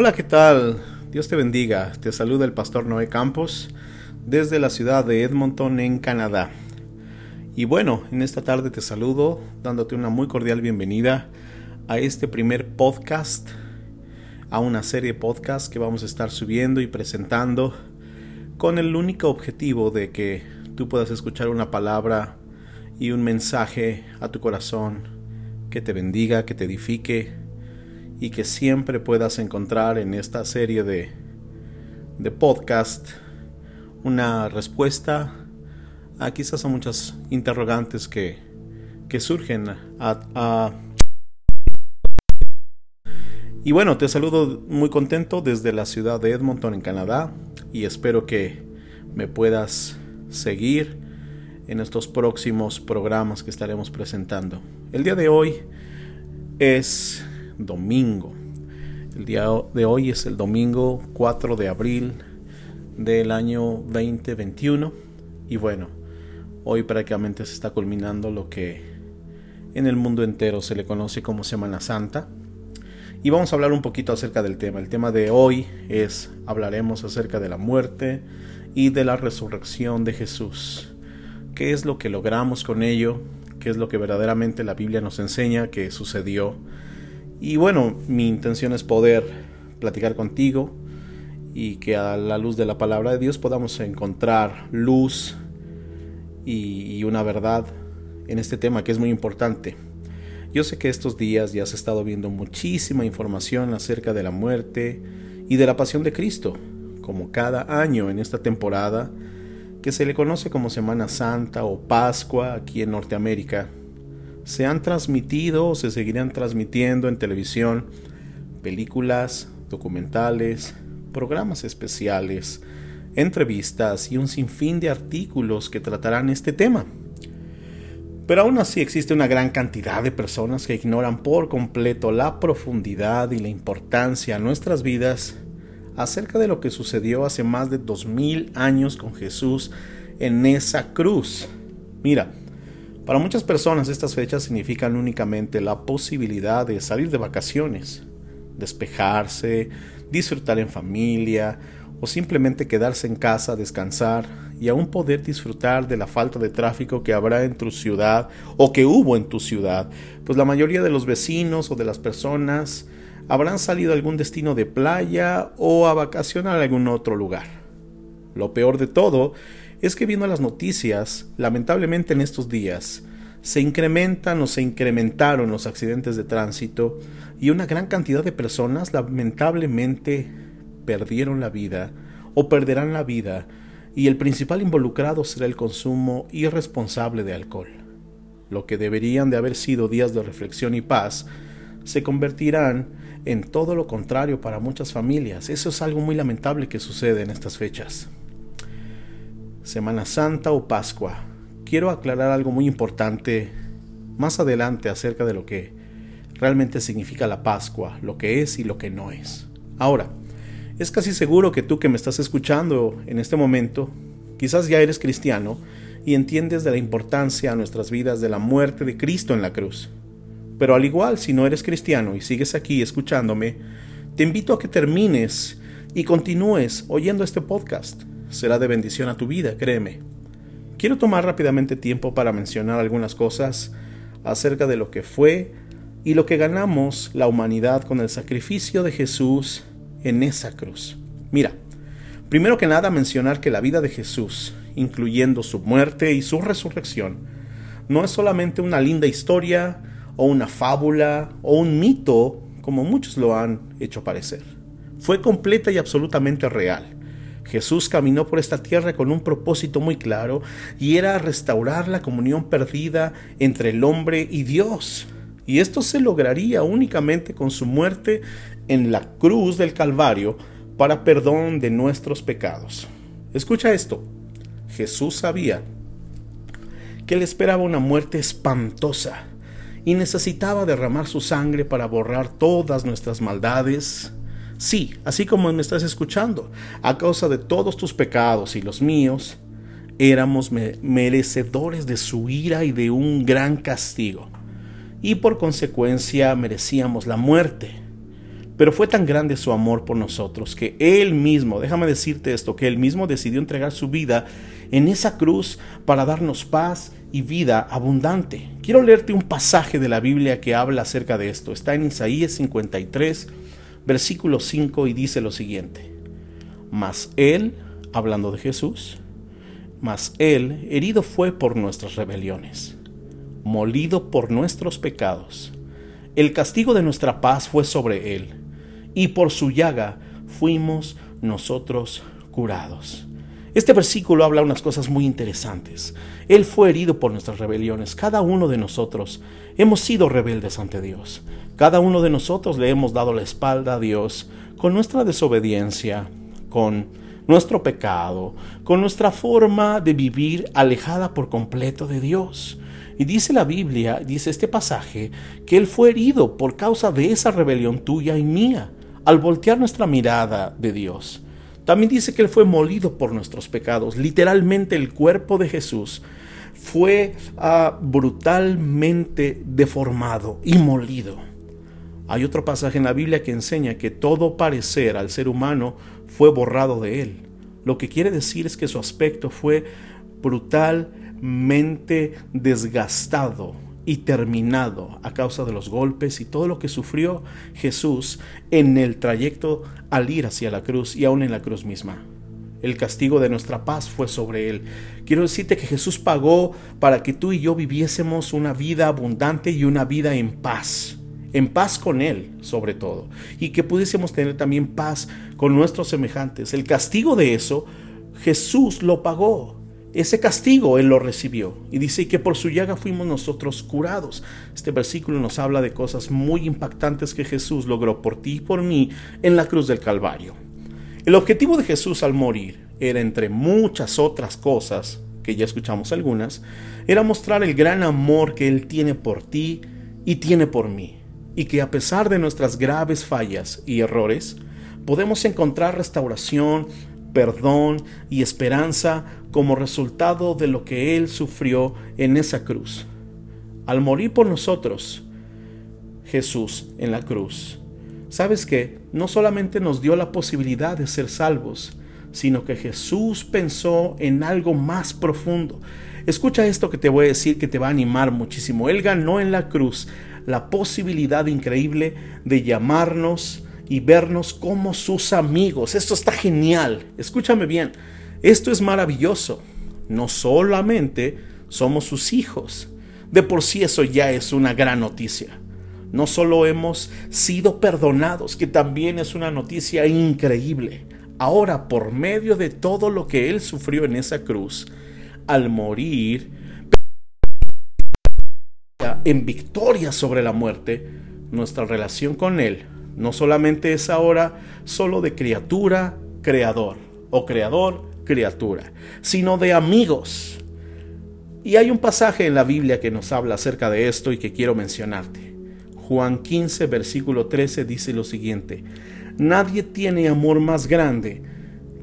Hola, ¿qué tal? Dios te bendiga. Te saluda el pastor Noé Campos desde la ciudad de Edmonton, en Canadá. Y bueno, en esta tarde te saludo dándote una muy cordial bienvenida a este primer podcast, a una serie de podcasts que vamos a estar subiendo y presentando con el único objetivo de que tú puedas escuchar una palabra y un mensaje a tu corazón que te bendiga, que te edifique y que siempre puedas encontrar en esta serie de, de podcast una respuesta a quizás a muchas interrogantes que, que surgen y bueno, te saludo muy contento desde la ciudad de Edmonton en Canadá y espero que me puedas seguir en estos próximos programas que estaremos presentando. El día de hoy es domingo. El día de hoy es el domingo 4 de abril del año 2021 y bueno, hoy prácticamente se está culminando lo que en el mundo entero se le conoce como Semana Santa. Y vamos a hablar un poquito acerca del tema. El tema de hoy es hablaremos acerca de la muerte y de la resurrección de Jesús. ¿Qué es lo que logramos con ello? ¿Qué es lo que verdaderamente la Biblia nos enseña que sucedió? Y bueno, mi intención es poder platicar contigo y que a la luz de la palabra de Dios podamos encontrar luz y, una verdad en este tema que es muy importante. Yo sé que estos días ya se ha estado viendo muchísima información acerca de la muerte y de la pasión de Cristo, como cada año en esta temporada que se le conoce como Semana Santa o Pascua aquí en Norteamérica se han transmitido o se seguirán transmitiendo en televisión películas, documentales, programas especiales, entrevistas y un sinfín de artículos que tratarán este tema. Pero aún así existe una gran cantidad de personas que ignoran por completo la profundidad y la importancia a nuestras vidas acerca de lo que sucedió hace más de dos mil años con Jesús en esa cruz. Mira, para muchas personas estas fechas significan únicamente la posibilidad de salir de vacaciones, despejarse, disfrutar en familia o simplemente quedarse en casa, descansar y aún poder disfrutar de la falta de tráfico que habrá en tu ciudad o que hubo en tu ciudad, pues la mayoría de los vecinos o de las personas habrán salido a algún destino de playa o a vacacionar a algún otro lugar. Lo peor de todo es que viendo las noticias, lamentablemente en estos días, se incrementan o se incrementaron los accidentes de tránsito y una gran cantidad de personas lamentablemente perdieron la vida o perderán la vida y el principal involucrado será el consumo irresponsable de alcohol. Lo que deberían de haber sido días de reflexión y paz se convertirán en todo lo contrario para muchas familias. Eso es algo muy lamentable que sucede en estas fechas. Semana Santa o Pascua. Quiero aclarar algo muy importante más adelante acerca de lo que realmente significa la Pascua, lo que es y lo que no es. Ahora, es casi seguro que tú que me estás escuchando en este momento, quizás ya eres cristiano y entiendes de la importancia a nuestras vidas de la muerte de Cristo en la cruz. Pero al igual, si no eres cristiano y sigues aquí escuchándome, te invito a que termines y continúes oyendo este podcast será de bendición a tu vida, créeme. Quiero tomar rápidamente tiempo para mencionar algunas cosas acerca de lo que fue y lo que ganamos la humanidad con el sacrificio de Jesús en esa cruz. Mira, primero que nada mencionar que la vida de Jesús, incluyendo su muerte y su resurrección, no es solamente una linda historia o una fábula o un mito como muchos lo han hecho parecer. Fue completa y absolutamente real Jesús caminó por esta tierra con un propósito muy claro y era restaurar la comunión perdida entre el hombre y Dios. Y esto se lograría únicamente con su muerte en la cruz del Calvario para perdón de nuestros pecados. Escucha esto. Jesús sabía que le esperaba una muerte espantosa y necesitaba derramar su sangre para borrar todas nuestras maldades, Sí, así como me estás escuchando, a causa de todos tus pecados y los míos, éramos merecedores de su ira y de un gran castigo, y por consecuencia merecíamos la muerte. Pero fue tan grande su amor por nosotros que Él mismo, déjame decirte esto, que Él mismo decidió entregar su vida en esa cruz para darnos paz y vida abundante. Quiero leerte un pasaje de la Biblia que habla acerca de esto. Está en Isaías 53, versículo 5 y dice lo siguiente. Mas Él, hablando de Jesús, mas Él herido fue por nuestras rebeliones, molido por nuestros pecados. El castigo de nuestra paz fue sobre Él y por su llaga fuimos nosotros curados. Este versículo habla unas cosas muy interesantes. Él fue herido por nuestras rebeliones. Cada uno de nosotros hemos sido rebeldes ante Dios. Cada uno de nosotros le hemos dado la espalda a Dios con nuestra desobediencia, con nuestro pecado, con nuestra forma de vivir alejada por completo de Dios. Y dice la Biblia, dice este pasaje, que Él fue herido por causa de esa rebelión tuya y mía al voltear nuestra mirada de Dios. También dice que Él fue molido por nuestros pecados. Literalmente el cuerpo de Jesús fue ah, brutalmente deformado y molido. Hay otro pasaje en la Biblia que enseña que todo parecer al ser humano fue borrado de él. Lo que quiere decir es que su aspecto fue brutalmente desgastado y terminado a causa de los golpes y todo lo que sufrió Jesús en el trayecto al ir hacia la cruz y aún en la cruz misma. El castigo de nuestra paz fue sobre él. Quiero decirte que Jesús pagó para que tú y yo viviésemos una vida abundante y una vida en paz. En paz con Él, sobre todo. Y que pudiésemos tener también paz con nuestros semejantes. El castigo de eso, Jesús lo pagó. Ese castigo Él lo recibió y dice que por su llaga fuimos nosotros curados. Este versículo nos habla de cosas muy impactantes que Jesús logró por ti y por mí en la cruz del Calvario. El objetivo de Jesús al morir era, entre muchas otras cosas, que ya escuchamos algunas, era mostrar el gran amor que Él tiene por ti y tiene por mí, y que a pesar de nuestras graves fallas y errores, podemos encontrar restauración, perdón y esperanza como resultado de lo que Él sufrió en esa cruz. Al morir por nosotros, Jesús en la cruz, ¿sabes qué? No solamente nos dio la posibilidad de ser salvos, sino que Jesús pensó en algo más profundo. Escucha esto que te voy a decir que te va a animar muchísimo. Él ganó en la cruz la posibilidad increíble de llamarnos y vernos como sus amigos. Esto está genial. Escúchame bien. Esto es maravilloso. No solamente somos sus hijos. De por sí eso ya es una gran noticia. No solo hemos sido perdonados, que también es una noticia increíble. Ahora, por medio de todo lo que Él sufrió en esa cruz, al morir en victoria sobre la muerte, nuestra relación con Él no solamente es ahora solo de criatura, creador, o creador, criatura, sino de amigos. Y hay un pasaje en la Biblia que nos habla acerca de esto y que quiero mencionarte. Juan 15, versículo 13 dice lo siguiente, Nadie tiene amor más grande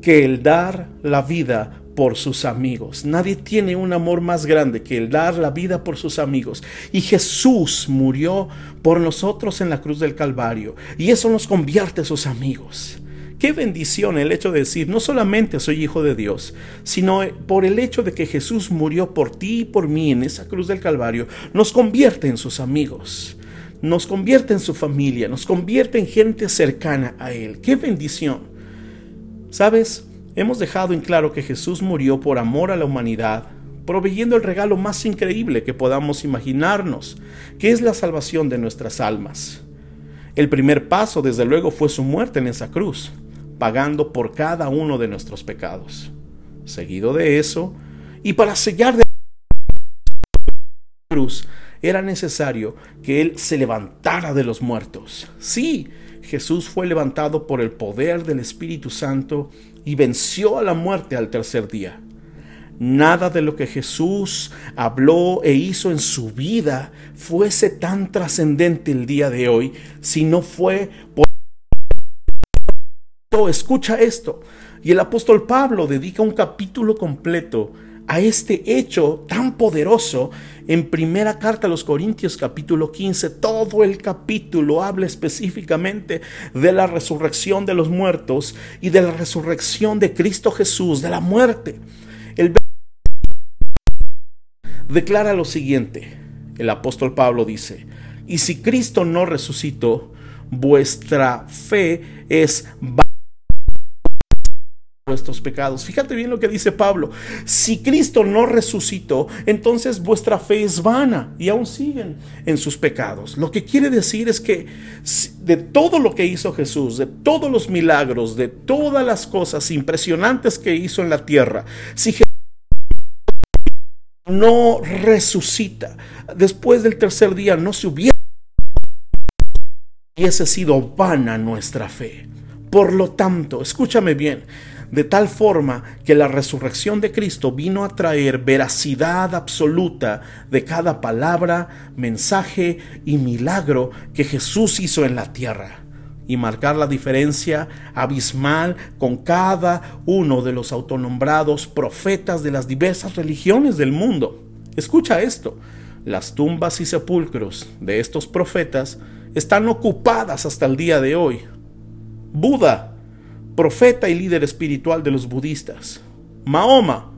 que el dar la vida por sus amigos. Nadie tiene un amor más grande que el dar la vida por sus amigos. Y Jesús murió por nosotros en la cruz del Calvario. Y eso nos convierte en sus amigos. Qué bendición el hecho de decir, no solamente soy hijo de Dios, sino por el hecho de que Jesús murió por ti y por mí en esa cruz del Calvario, nos convierte en sus amigos, nos convierte en su familia, nos convierte en gente cercana a Él. Qué bendición. ¿Sabes? Hemos dejado en claro que Jesús murió por amor a la humanidad, proveyendo el regalo más increíble que podamos imaginarnos, que es la salvación de nuestras almas. El primer paso, desde luego, fue su muerte en esa cruz, pagando por cada uno de nuestros pecados. Seguido de eso, y para sellar de la cruz, era necesario que Él se levantara de los muertos. Sí, Jesús fue levantado por el poder del Espíritu Santo y venció a la muerte al tercer día. Nada de lo que Jesús habló e hizo en su vida fuese tan trascendente el día de hoy si no fue por... Escucha esto. Y el apóstol Pablo dedica un capítulo completo a este hecho tan poderoso en primera carta a los Corintios capítulo 15. Todo el capítulo habla específicamente de la resurrección de los muertos y de la resurrección de Cristo Jesús, de la muerte. El declara lo siguiente. El apóstol Pablo dice, y si Cristo no resucitó, vuestra fe es vuestros pecados. Fíjate bien lo que dice Pablo. Si Cristo no resucitó, entonces vuestra fe es vana y aún siguen en sus pecados. Lo que quiere decir es que de todo lo que hizo Jesús, de todos los milagros, de todas las cosas impresionantes que hizo en la tierra, si Jesús no resucita, después del tercer día no se hubiera hubiese sido vana nuestra fe. Por lo tanto, escúchame bien, de tal forma que la resurrección de Cristo vino a traer veracidad absoluta de cada palabra, mensaje y milagro que Jesús hizo en la tierra y marcar la diferencia abismal con cada uno de los autonombrados profetas de las diversas religiones del mundo. Escucha esto, las tumbas y sepulcros de estos profetas están ocupadas hasta el día de hoy. Buda profeta y líder espiritual de los budistas. Mahoma,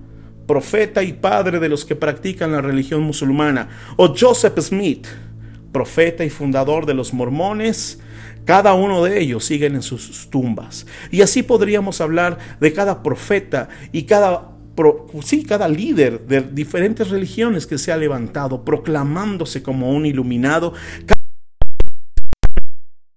profeta y padre de los que practican la religión musulmana. O Joseph Smith, profeta y fundador de los mormones. Cada uno de ellos siguen en sus tumbas. Y así podríamos hablar de cada profeta y cada sí, cada líder de diferentes religiones que se ha levantado proclamándose como un iluminado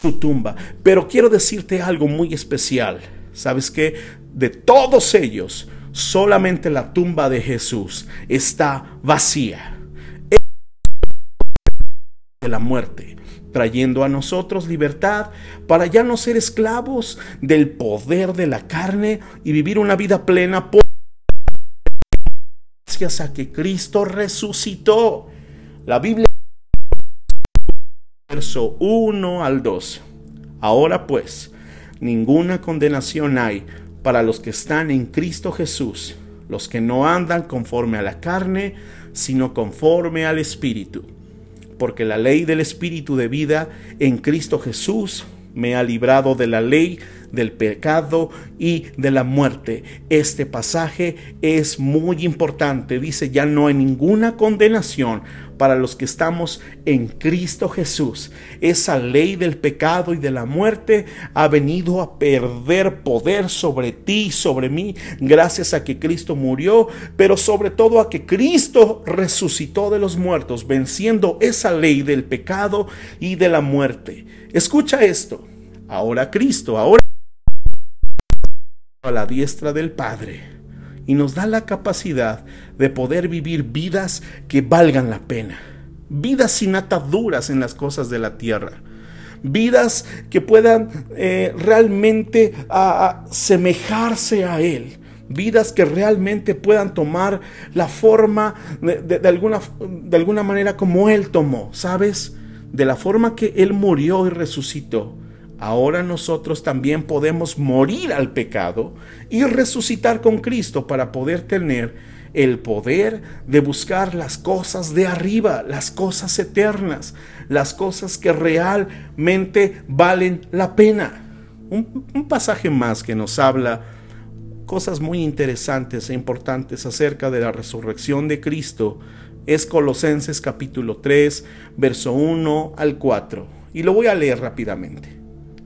su tumba. Pero quiero decirte algo muy especial. ¿Sabes qué? De todos ellos, solamente la tumba de Jesús está vacía. De la muerte, trayendo a nosotros libertad para ya no ser esclavos del poder de la carne y vivir una vida plena por gracias a que Cristo resucitó. La Biblia verso 1 al 2. Ahora pues, ninguna condenación hay para los que están en Cristo Jesús, los que no andan conforme a la carne, sino conforme al Espíritu. Porque la ley del Espíritu de vida en Cristo Jesús me ha librado de la ley del pecado y de la muerte. Este pasaje es muy importante. Dice, ya no hay ninguna condenación para los que estamos en Cristo Jesús. Esa ley del pecado y de la muerte ha venido a perder poder sobre ti sobre mí gracias a que Cristo murió, pero sobre todo a que Cristo resucitó de los muertos, venciendo esa ley del pecado y de la muerte. Escucha esto. Ahora Cristo, ahora a la diestra del Padre y nos da la capacidad de poder vivir vidas que valgan la pena, vidas sin ataduras en las cosas de la tierra, vidas que puedan eh, realmente asemejarse a Él, vidas que realmente puedan tomar la forma de, alguna, de alguna manera como Él tomó, ¿sabes? De la forma que Él murió y resucitó ahora nosotros también podemos morir al pecado y resucitar con Cristo para poder tener el poder de buscar las cosas de arriba, las cosas eternas, las cosas que realmente valen la pena. Un, pasaje más que nos habla cosas muy interesantes e importantes acerca de la resurrección de Cristo es Colosenses capítulo 3, verso 1 al 4. Y lo voy a leer rápidamente.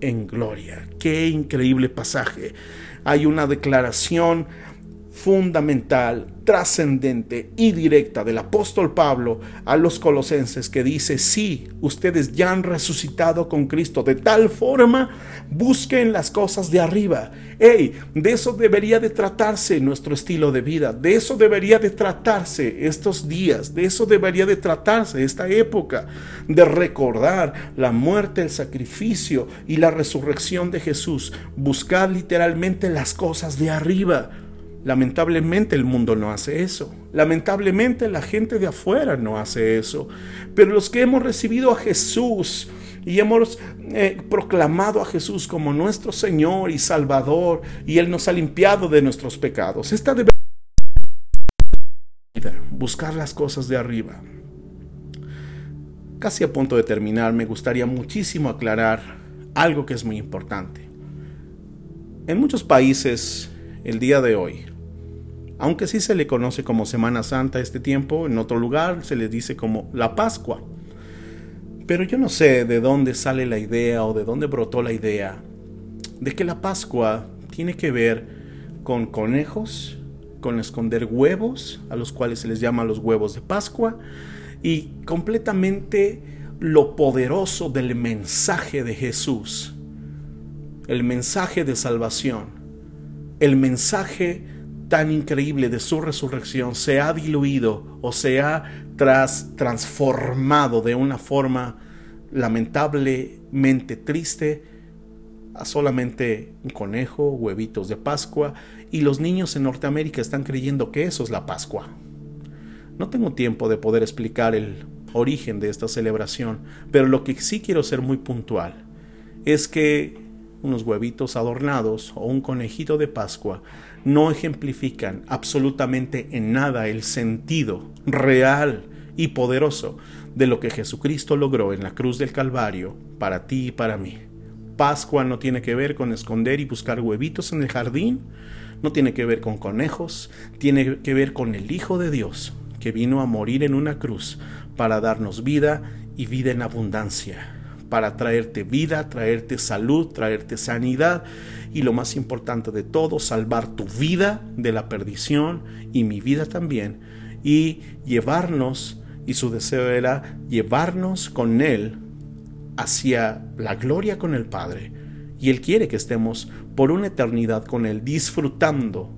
en gloria. Qué increíble pasaje hay una declaración fundamental, trascendente y directa del apóstol Pablo a los colosenses que dice, sí, ustedes ya han resucitado con Cristo, de tal forma busquen las cosas de arriba. Hey, de eso debería de tratarse nuestro estilo de vida, de eso debería de tratarse estos días, de eso debería de tratarse esta época, de recordar la muerte, el sacrificio y la resurrección de Jesús, buscar literalmente las cosas de arriba Lamentablemente el mundo no hace eso. Lamentablemente la gente de afuera no hace eso. Pero los que hemos recibido a Jesús y hemos eh, proclamado a Jesús como nuestro Señor y Salvador y Él nos ha limpiado de nuestros pecados. Esta debe buscar las cosas de arriba. Casi a punto de terminar, me gustaría muchísimo aclarar algo que es muy importante. En muchos países, el día de hoy, aunque sí se le conoce como Semana Santa este tiempo, en otro lugar se le dice como la Pascua. Pero yo no sé de dónde sale la idea o de dónde brotó la idea de que la Pascua tiene que ver con conejos, con esconder huevos, a los cuales se les llama los huevos de Pascua, y completamente lo poderoso del mensaje de Jesús, el mensaje de salvación, el mensaje tan increíble de su resurrección se ha diluido o se ha tras, transformado de una forma lamentablemente triste a solamente un conejo, huevitos de Pascua, y los niños en Norteamérica están creyendo que eso es la Pascua. No tengo tiempo de poder explicar el origen de esta celebración, pero lo que sí quiero ser muy puntual es que unos huevitos adornados o un conejito de Pascua no ejemplifican absolutamente en nada el sentido real y poderoso de lo que Jesucristo logró en la cruz del Calvario para ti y para mí. Pascua no tiene que ver con esconder y buscar huevitos en el jardín, no tiene que ver con conejos, tiene que ver con el Hijo de Dios que vino a morir en una cruz para darnos vida y vida en abundancia para traerte vida, traerte salud, traerte sanidad y lo más importante de todo, salvar tu vida de la perdición y mi vida también y llevarnos, y su deseo era llevarnos con Él hacia la gloria con el Padre. Y Él quiere que estemos por una eternidad con Él, disfrutando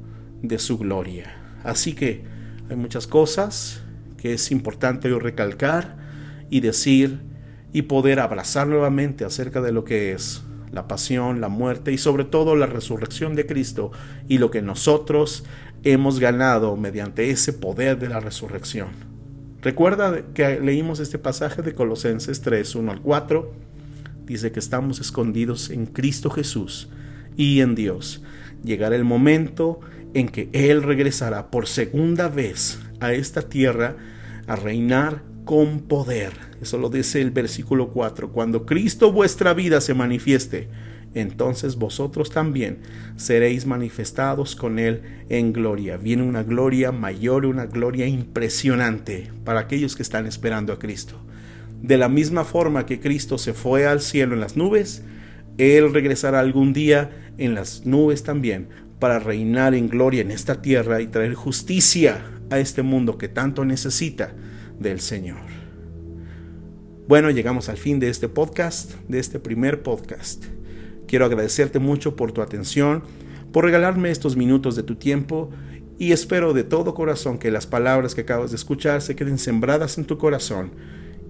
de su gloria. Así que hay muchas cosas que es importante recalcar y decir y poder abrazar nuevamente acerca de lo que es la pasión, la muerte y sobre todo la resurrección de Cristo y lo que nosotros hemos ganado mediante ese poder de la resurrección. Recuerda que leímos este pasaje de Colosenses 3, 1 al 4. Dice que estamos escondidos en Cristo Jesús y en Dios. Llegará el momento en que Él regresará por segunda vez a esta tierra a reinar con poder. Eso lo dice el versículo 4. Cuando Cristo vuestra vida se manifieste, entonces vosotros también seréis manifestados con Él en gloria. Viene una gloria mayor, una gloria impresionante para aquellos que están esperando a Cristo. De la misma forma que Cristo se fue al cielo en las nubes, Él regresará algún día en las nubes también para reinar en gloria en esta tierra y traer justicia a este mundo que tanto necesita del Señor. Bueno, llegamos al fin de este podcast, de este primer podcast. Quiero agradecerte mucho por tu atención, por regalarme estos minutos de tu tiempo y espero de todo corazón que las palabras que acabas de escuchar se queden sembradas en tu corazón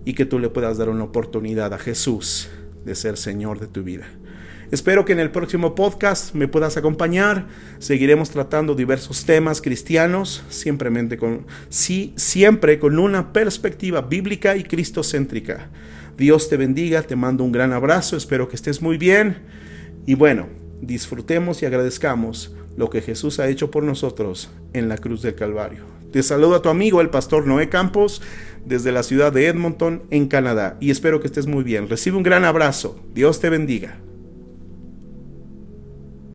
y que tú le puedas dar una oportunidad a Jesús de ser Señor de tu vida. Espero que en el próximo podcast me puedas acompañar. Seguiremos tratando diversos temas cristianos, siempre con, sí, siempre con una perspectiva bíblica y cristocéntrica. Dios te bendiga, te mando un gran abrazo, espero que estés muy bien. Y bueno, disfrutemos y agradezcamos lo que Jesús ha hecho por nosotros en la cruz del Calvario. Te saluda tu amigo el pastor Noé Campos desde la ciudad de Edmonton, en Canadá, y espero que estés muy bien. Recibe un gran abrazo. Dios te bendiga.